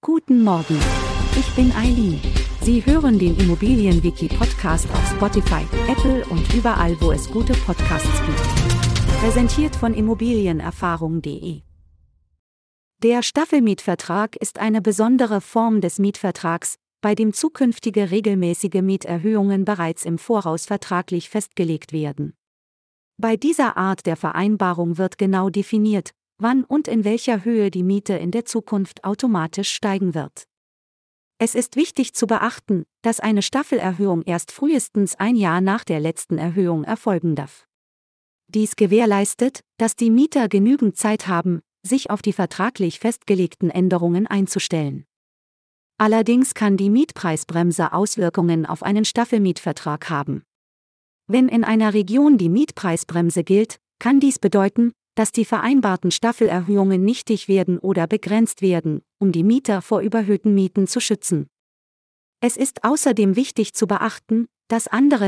Guten Morgen. Ich bin Eileen. Sie hören den Immobilienwiki-Podcast auf Spotify, Apple und überall, wo es gute Podcasts gibt. Präsentiert von Immobilienerfahrung.de. Der Staffelmietvertrag ist eine besondere Form des Mietvertrags, bei dem zukünftige regelmäßige Mieterhöhungen bereits im Voraus vertraglich festgelegt werden. Bei dieser Art der Vereinbarung wird genau definiert, wann und in welcher Höhe die Miete in der Zukunft automatisch steigen wird. Es ist wichtig zu beachten, dass eine Staffelerhöhung erst frühestens ein Jahr nach der letzten Erhöhung erfolgen darf. Dies gewährleistet, dass die Mieter genügend Zeit haben, sich auf die vertraglich festgelegten Änderungen einzustellen. Allerdings kann die Mietpreisbremse Auswirkungen auf einen Staffelmietvertrag haben. Wenn in einer Region die Mietpreisbremse gilt, kann dies bedeuten, dass die vereinbarten Staffelerhöhungen nichtig werden oder begrenzt werden, um die Mieter vor überhöhten Mieten zu schützen. Es ist außerdem wichtig zu beachten, dass andere